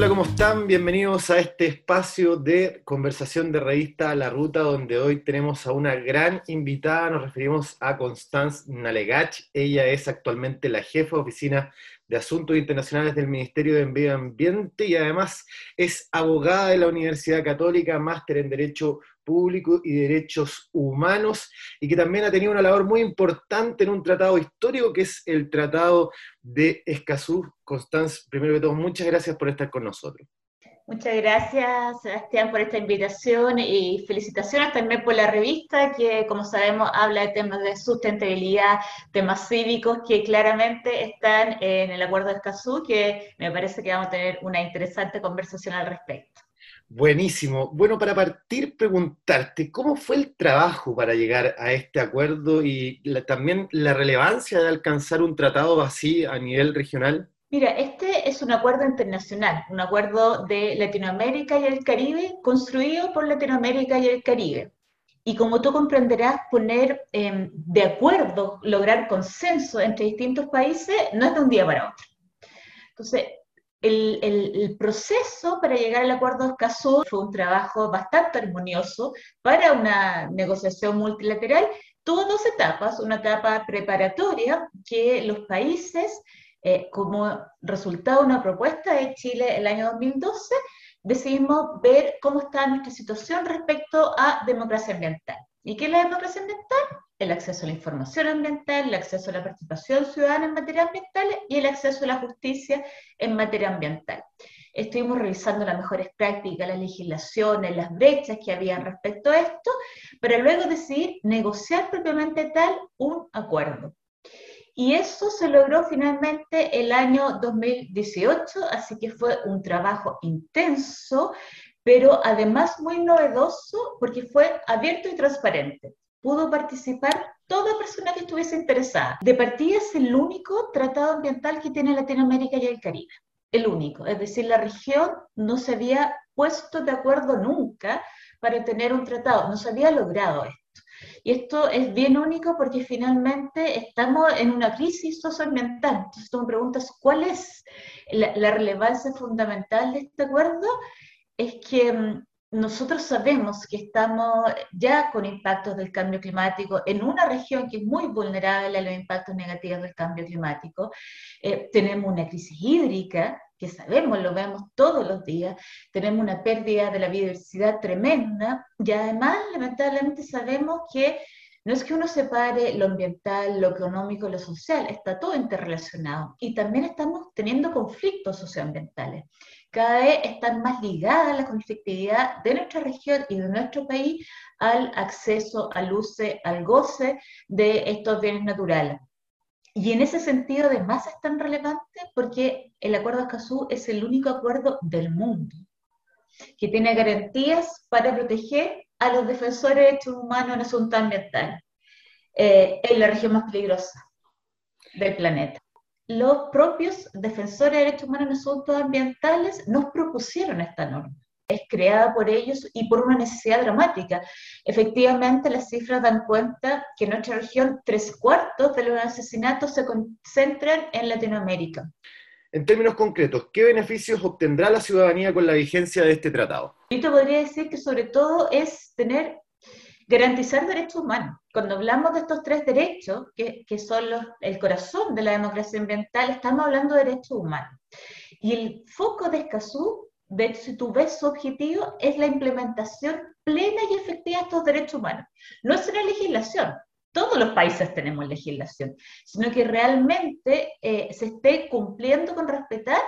Hola, ¿cómo están? Bienvenidos a este espacio de conversación de revista La Ruta, donde hoy tenemos a una gran invitada. Nos referimos a Constance Nalegach. Ella es actualmente la jefa de oficina de Asuntos Internacionales del Ministerio de Medio Ambiente y además es abogada de la Universidad Católica, máster en Derecho Público y Derechos Humanos, y que también ha tenido una labor muy importante en un tratado histórico que es el Tratado de Escazú. Constanz, primero que todo, muchas gracias por estar con nosotros. Muchas gracias, Sebastián, por esta invitación y felicitaciones también por la revista que, como sabemos, habla de temas de sustentabilidad, temas cívicos que claramente están en el Acuerdo de Escazú, que me parece que vamos a tener una interesante conversación al respecto. Buenísimo. Bueno, para partir, preguntarte, ¿cómo fue el trabajo para llegar a este acuerdo y también la relevancia de alcanzar un tratado así a nivel regional? Mira, este es un acuerdo internacional, un acuerdo de Latinoamérica y el Caribe, construido por Latinoamérica y el Caribe. Y como tú comprenderás, poner em, de acuerdo, lograr consenso entre distintos países, no es de un día para otro. Entonces, el, proceso para llegar al acuerdo de Escazú fue un trabajo bastante armonioso para una negociación multilateral. Tuvo dos etapas, una etapa preparatoria que los países, eh, como resultado de una propuesta de Chile el año 2012, decidimos ver cómo está nuestra situación respecto a democracia ambiental. ¿Y qué es la democracia ambiental? el acceso a la información ambiental, el acceso a la participación ciudadana en materia ambiental y el acceso a la justicia en materia ambiental. Estuvimos revisando las mejores prácticas, las legislaciones, las brechas que había respecto a esto, para luego decidir negociar propiamente tal un acuerdo. Y eso se logró finalmente el año 2018, así que fue un trabajo intenso, pero además muy novedoso porque fue abierto y transparente pudo participar toda persona que estuviese interesada. De partida es el único tratado ambiental que tiene Latinoamérica y el Caribe. El único. Es decir, la región no se había puesto de acuerdo nunca para tener un tratado. No se había logrado esto. Y esto es bien único porque finalmente estamos en una crisis socioambiental. Entonces tú me preguntas, ¿cuál es la, relevancia fundamental de este acuerdo? Es que mm, nosotros sabemos que estamos ya con impactos del cambio climático en una región que es muy vulnerable a los impactos negativos del cambio climático. Eh, tenemos una crisis hídrica, que sabemos, lo vemos todos los días. Tenemos una pérdida de la biodiversidad tremenda y además, lamentablemente, sabemos que no es que uno separe lo ambiental, lo económico, lo social, está todo interrelacionado. Y también estamos teniendo conflictos socioambientales cada vez están más ligadas la conflictividad de nuestra región y de nuestro país al acceso, al uso, al goce de estos bienes naturales. Y en ese sentido, además, es tan relevante porque el Acuerdo Escazú es el único acuerdo del mundo que tiene garantías para proteger a los defensores de derechos humanos en asuntos ambientales eh, en la región más peligrosa del planeta los propios defensores de derechos humanos en asuntos ambientales nos propusieron esta norma. Es creada por ellos y por una necesidad dramática. Efectivamente, las cifras dan cuenta que en nuestra región tres cuartos de los asesinatos se concentran en Latinoamérica. En términos concretos, ¿qué beneficios obtendrá la ciudadanía con la vigencia de este tratado? Yo te podría decir que sobre todo es tener garantizar derechos humanos. Cuando hablamos de estos tres derechos, que, que son los, el corazón de la democracia ambiental, estamos hablando de derechos humanos. Y el foco de Escazú, de si tú ves su objetivo, es la implementación plena y efectiva de estos derechos humanos. No es una legislación, todos los países tenemos legislación, sino que realmente eh, se esté cumpliendo con respetar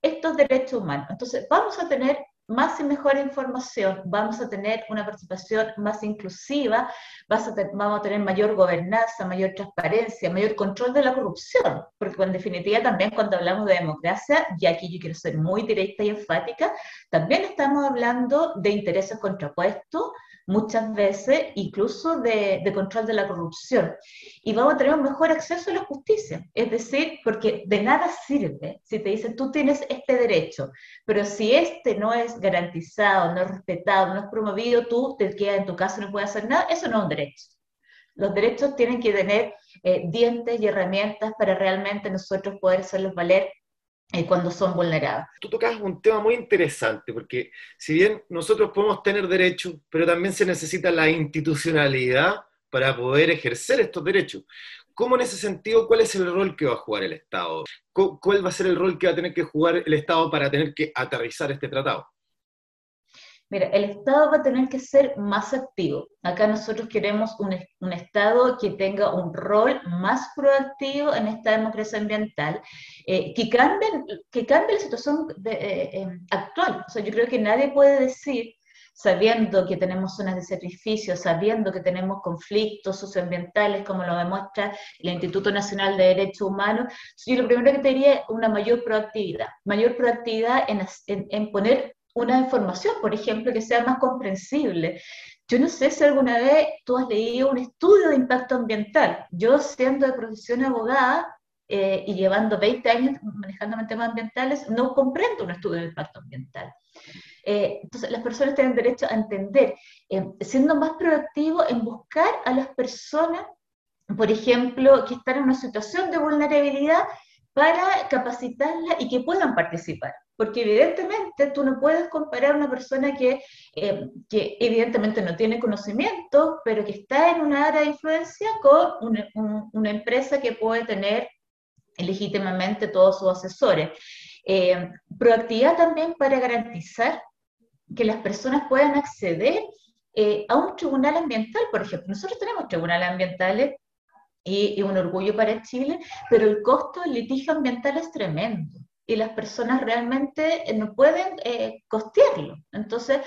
estos derechos humanos. Entonces, vamos a tener más y mejor información, vamos a tener una participación más inclusiva, vamos a tener mayor gobernanza, mayor transparencia, mayor control de la corrupción, porque en definitiva también cuando hablamos de democracia, y aquí yo quiero ser muy directa y enfática, también estamos hablando de intereses contrapuestos, muchas veces incluso de, control de la corrupción. Y vamos a tener un mejor acceso a la justicia. Es decir, porque de nada sirve si te dicen tú tienes este derecho, pero si este no es garantizado, no es respetado, no es promovido, tú te quedas en tu casa no puedes hacer nada, eso no es un derecho. Los derechos tienen que tener eh, dientes y herramientas para realmente nosotros poder hacerlos valer eh, cuando son vulnerados. Tú tocas un tema muy interesante, porque si bien nosotros podemos tener derechos, pero también se necesita la institucionalidad para poder ejercer estos derechos. ¿Cómo en ese sentido, cuál es el rol que va a jugar el Estado? ¿Cuál va a ser el rol que va a tener que jugar el Estado para tener que aterrizar este tratado? Mira, el Estado va a tener que ser más activo. Acá nosotros queremos un, un, Estado que tenga un rol más proactivo en esta democracia ambiental, eh, que, cambie, que cambie la situación eh, em, actual. O sea, yo creo que nadie puede decir, sabiendo que tenemos zonas de sacrificio, sabiendo que tenemos conflictos socioambientales, como lo demuestra el Instituto Nacional de Derechos Humanos, yo lo primero que te diría es una mayor proactividad, mayor proactividad en, en, en poner una información, por ejemplo, que sea más comprensible. Yo no sé si alguna vez tú has leído un estudio de impacto ambiental. Yo, siendo de profesión abogada eh, y llevando 20 años manejando temas ambientales, no comprendo un estudio de impacto ambiental. Eh, entonces, las personas tienen derecho a entender, eh, siendo más proactivo en buscar a las personas, por ejemplo, que están en una situación de vulnerabilidad para capacitarla y que puedan participar porque evidentemente tú no puedes comparar una persona que, eh, que evidentemente no tiene conocimiento, pero que está en una área de influencia con una, una empresa que puede tener legítimamente todos sus asesores. Eh, proactividad también para garantizar que las personas puedan acceder eh, a un tribunal ambiental, por ejemplo. Nosotros tenemos tribunales ambientales y, y un orgullo para Chile, pero el costo del litigio ambiental es tremendo y las personas realmente eh, no pueden eh, costearlo. Entonces,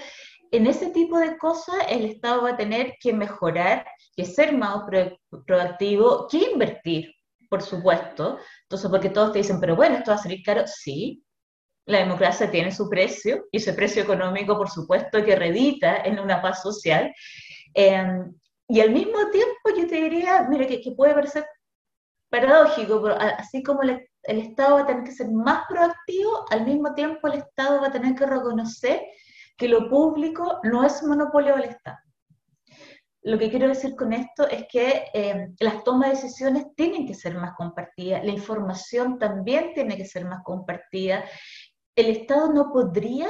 en ese tipo de cosas el Estado va a tener que mejorar, que ser más proactivo, que invertir, por supuesto. Entonces, porque todos te dicen, pero bueno, esto va a salir caro. Sí, la democracia tiene su precio y ese precio económico, por supuesto, que redita en una paz social. Em, y al mismo tiempo yo te diría, mira, que, que puede parecer paradójico, pero así como el, Estado va a tener que ser más proactivo, al mismo tiempo el Estado va a tener que reconocer que lo público no es monopolio del Estado. Lo que quiero decir con esto es que eh, las tomas de decisiones tienen que ser más compartidas, la información también tiene que ser más compartida. El Estado no podría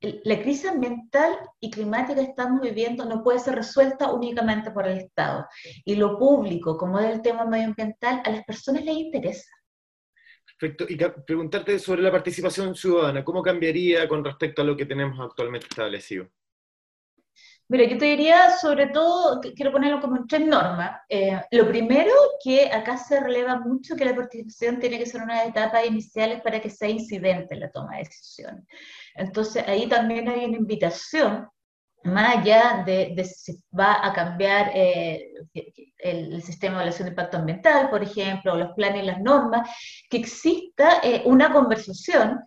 la crisis ambiental y climática que estamos viviendo no puede ser resuelta únicamente por el Estado. Y lo público, como es el tema medioambiental, a las personas les interesa. Perfecto. Y preguntarte sobre la participación ciudadana, ¿cómo cambiaría con respecto a lo que tenemos actualmente establecido? Mira, yo te diría, sobre todo, quiero ponerlo como en tres normas. Eh, lo primero, que acá se releva mucho que la participación tiene que ser una de etapas iniciales para que sea incidente en la toma de decisiones. Entonces, ahí también hay una invitación, más allá de, si va a cambiar eh, el, sistema de evaluación de impacto ambiental, por ejemplo, los planes y las normas, que exista eh, una conversación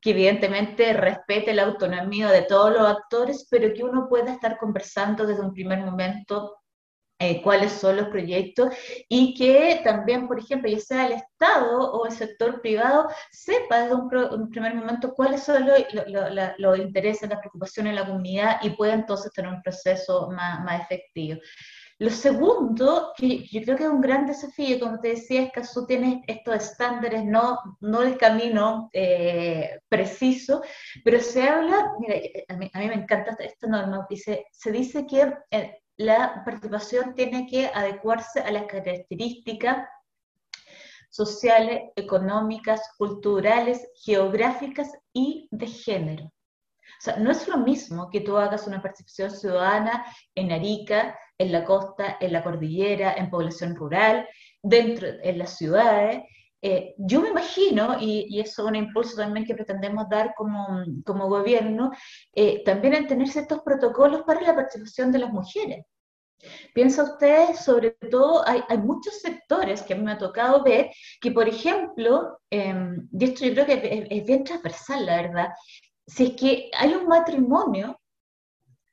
que evidentemente respete la autonomía de todos los actores, pero que uno pueda estar conversando desde un primer momento eh, cuáles son los proyectos y que también, por ejemplo, ya sea el Estado o el sector privado, sepa desde un, primer momento cuáles son los, intereses, las preocupaciones de la comunidad y pueda entonces tener un proceso más, más efectivo. Lo segundo, que yo creo que es un gran desafío, como te decía, es que tú tienes estos estándares, no, no el camino eh, preciso, pero se habla, mira, a mí, a mí, me encanta esta norma, dice, se dice que eh, la participación tiene que adecuarse a las características sociales, económicas, culturales, geográficas y de género. O sea, no es lo mismo que tú hagas una participación ciudadana en Arica, en la costa, en la cordillera, en población rural, dentro, en las ciudades. Eh, yo me imagino, y, eso es un impulso también que pretendemos dar como, como gobierno, eh, también en tener ciertos protocolos para la participación de las mujeres. Piensa usted, sobre todo, hay, hay, muchos sectores que a mí me ha tocado ver que, por ejemplo, em, y esto yo creo que es, es, bien transversal, la verdad, si es que hay un matrimonio,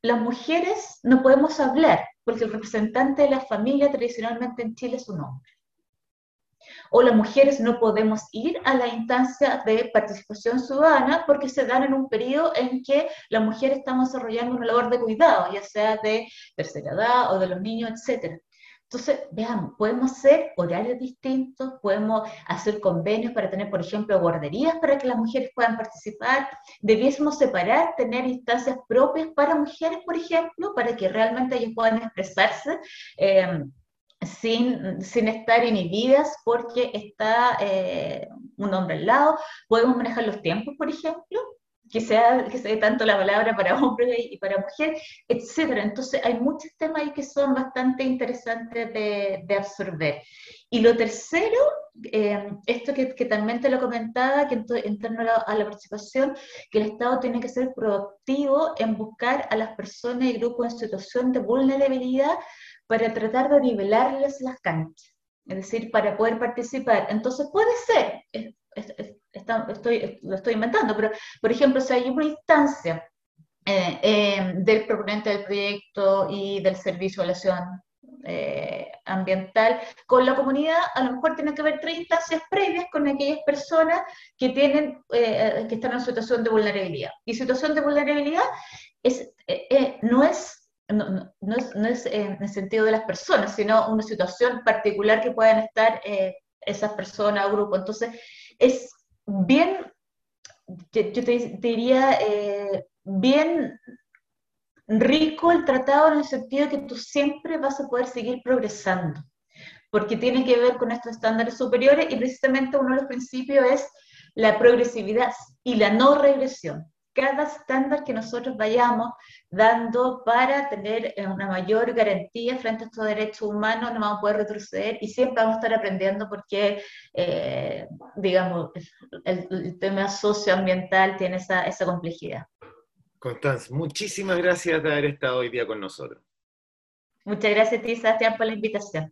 las mujeres no podemos hablar, porque el representante de la familia tradicionalmente en Chile es un hombre o las mujeres no podemos ir a la instancia de participación ciudadana porque se dan en un periodo en que la mujer está desarrollando una labor de cuidado, ya sea de tercera edad o de los niños, etc. Entonces, veamos, podemos hacer horarios distintos, podemos hacer convenios para tener, por ejemplo, guarderías para que las mujeres puedan participar. Debiésemos separar, tener instancias propias para mujeres, por ejemplo, para que realmente ellas puedan expresarse. Eh, sin, sin, estar inhibidas porque está eh, un hombre al lado. Podemos manejar los tiempos, por ejemplo, que sea, que sea tanto la palabra para hombre y para mujer, etcétera. Entonces hay muchos temas ahí que son bastante interesantes de, de absorber. Y lo tercero, eh, esto que, que, también te lo comentaba, que en, en torno a la, a la, participación, que el Estado tiene que ser proactivo en buscar a las personas y grupos en situación de vulnerabilidad para tratar de nivelarles las canchas, es decir, para poder participar. Entonces puede ser, es, es, estoy, lo estoy inventando, pero por ejemplo, si hay una instancia eh, eh, del proponente del proyecto y del servicio de evaluación eh, ambiental con la comunidad, a lo mejor tiene que haber tres instancias previas con aquellas personas que, tienen, eh, que están en situación de vulnerabilidad. Y situación de vulnerabilidad eh, no es no, es, en el sentido de las personas, sino una situación particular que puedan estar eh, esas personas o grupos. Entonces, es bien, yo te, diría, eh, bien rico el tratado en el sentido de que tú siempre vas a poder seguir progresando, porque tiene que ver con estos estándares superiores y precisamente uno de los principios es la progresividad y la no regresión cada estándar que nosotros vayamos dando para tener eh, una mayor garantía frente a estos derechos humanos, no vamos a poder retroceder y siempre vamos a estar aprendiendo porque, eh, digamos, el, el, tema socioambiental tiene esa, esa complejidad. Constanza, muchísimas gracias de haber estado hoy día con nosotros. Muchas gracias a ti, Sebastián, por la invitación.